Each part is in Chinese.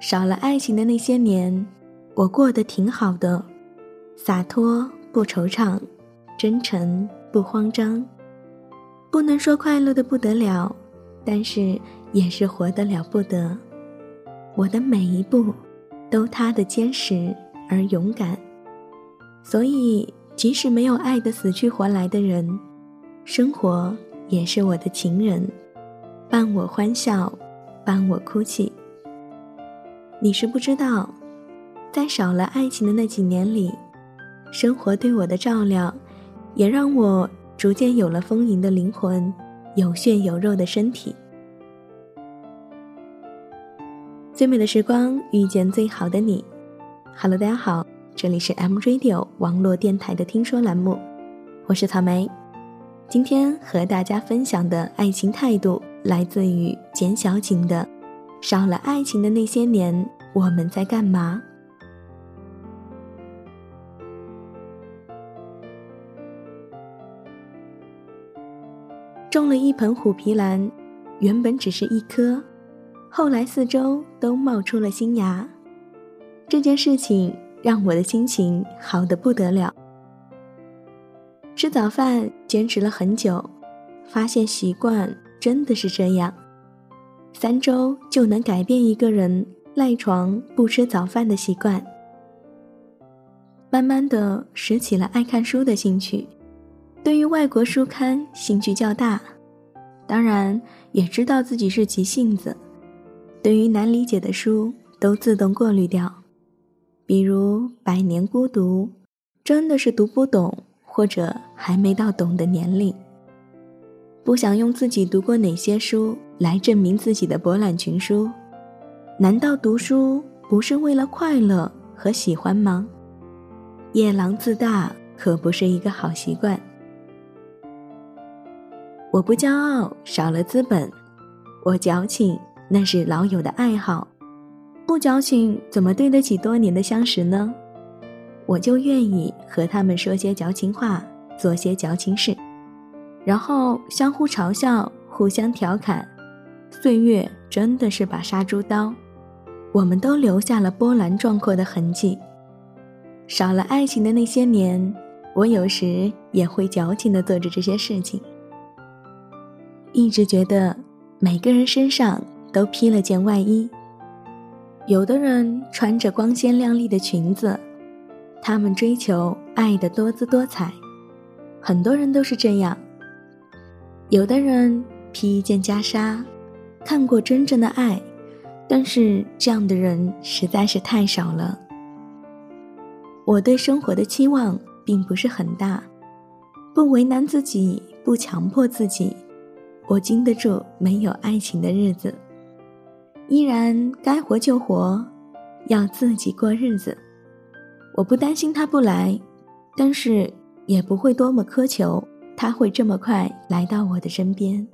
少了爱情的那些年，我过得挺好的，洒脱不惆怅，真诚不慌张。不能说快乐的不得了，但是也是活得了不得。我的每一步，都踏得坚实而勇敢。所以，即使没有爱的死去活来的人，生活也是我的情人，伴我欢笑，伴我哭泣。你是不知道，在少了爱情的那几年里，生活对我的照料，也让我逐渐有了丰盈的灵魂，有血有肉的身体。最美的时光遇见最好的你，Hello，大家好，这里是 M Radio 网络电台的听说栏目，我是草莓。今天和大家分享的爱情态度，来自于简小景的。少了爱情的那些年，我们在干嘛？种了一盆虎皮兰，原本只是一棵，后来四周都冒出了新芽。这件事情让我的心情好的不得了。吃早饭坚持了很久，发现习惯真的是这样。三周就能改变一个人赖床不吃早饭的习惯。慢慢的拾起了爱看书的兴趣，对于外国书刊兴趣较大，当然也知道自己是急性子，对于难理解的书都自动过滤掉，比如《百年孤独》，真的是读不懂或者还没到懂的年龄。不想用自己读过哪些书来证明自己的博览群书，难道读书不是为了快乐和喜欢吗？夜郎自大可不是一个好习惯。我不骄傲，少了资本；我矫情，那是老友的爱好。不矫情，怎么对得起多年的相识呢？我就愿意和他们说些矫情话，做些矫情事。然后相互嘲笑，互相调侃，岁月真的是把杀猪刀，我们都留下了波澜壮阔的痕迹。少了爱情的那些年，我有时也会矫情的做着这些事情。一直觉得每个人身上都披了件外衣，有的人穿着光鲜亮丽的裙子，他们追求爱的多姿多彩，很多人都是这样。有的人披一件袈裟，看过真正的爱，但是这样的人实在是太少了。我对生活的期望并不是很大，不为难自己，不强迫自己，我经得住没有爱情的日子，依然该活就活，要自己过日子。我不担心他不来，但是也不会多么苛求。他会这么快来到我的身边。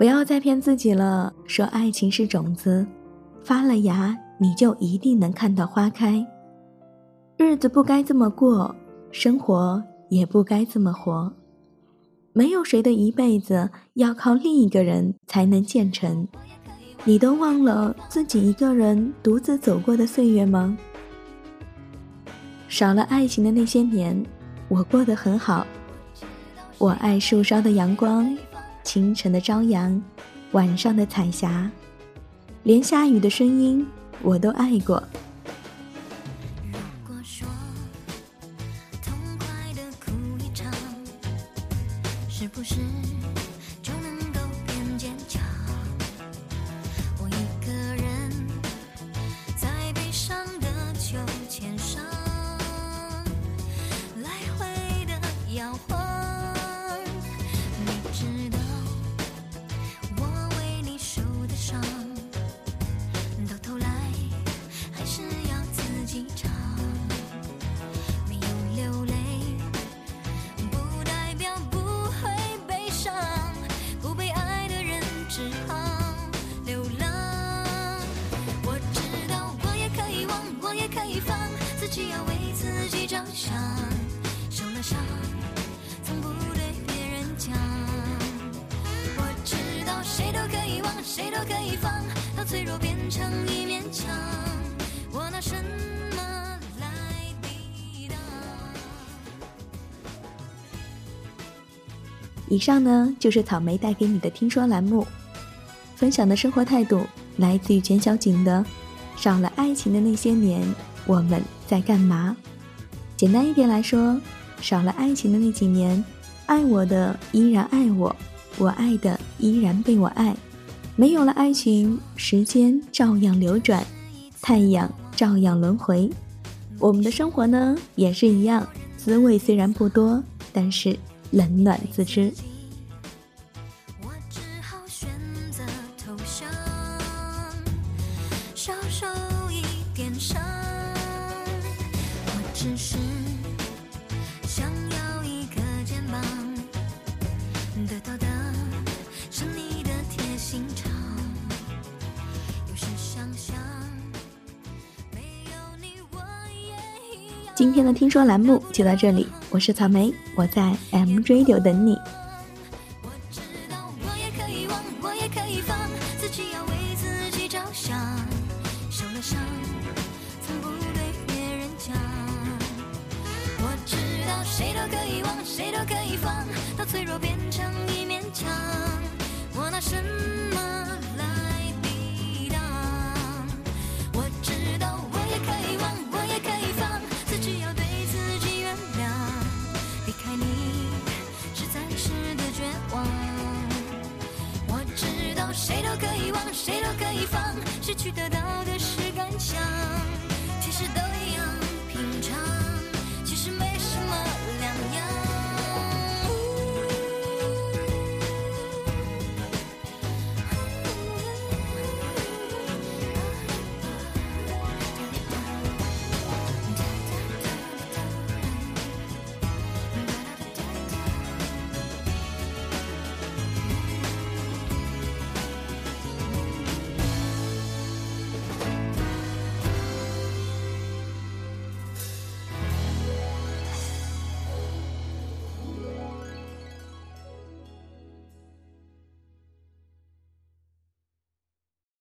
不要再骗自己了，说爱情是种子，发了芽你就一定能看到花开。日子不该这么过，生活也不该这么活。没有谁的一辈子要靠另一个人才能建成。你都忘了自己一个人独自走过的岁月吗？少了爱情的那些年，我过得很好。我爱树梢的阳光，清晨的朝阳，晚上的彩霞，连下雨的声音我都爱过。都可以放，到脆弱变成一面墙。我拿什么来抵挡？以上呢，就是草莓带给你的听说栏目，分享的生活态度来自于简小景的。少了爱情的那些年，我们在干嘛？简单一点来说，少了爱情的那几年，爱我的依然爱我，我爱的依然被我爱。没有了爱情，时间照样流转，太阳照样轮回。我们的生活呢，也是一样，滋味虽然不多，但是冷暖自知。今天的听说栏目就到这里，我是草莓，我在 M Radio 等你。谁都可以忘，谁都可以放，到脆弱变成一面墙。我拿什么我知道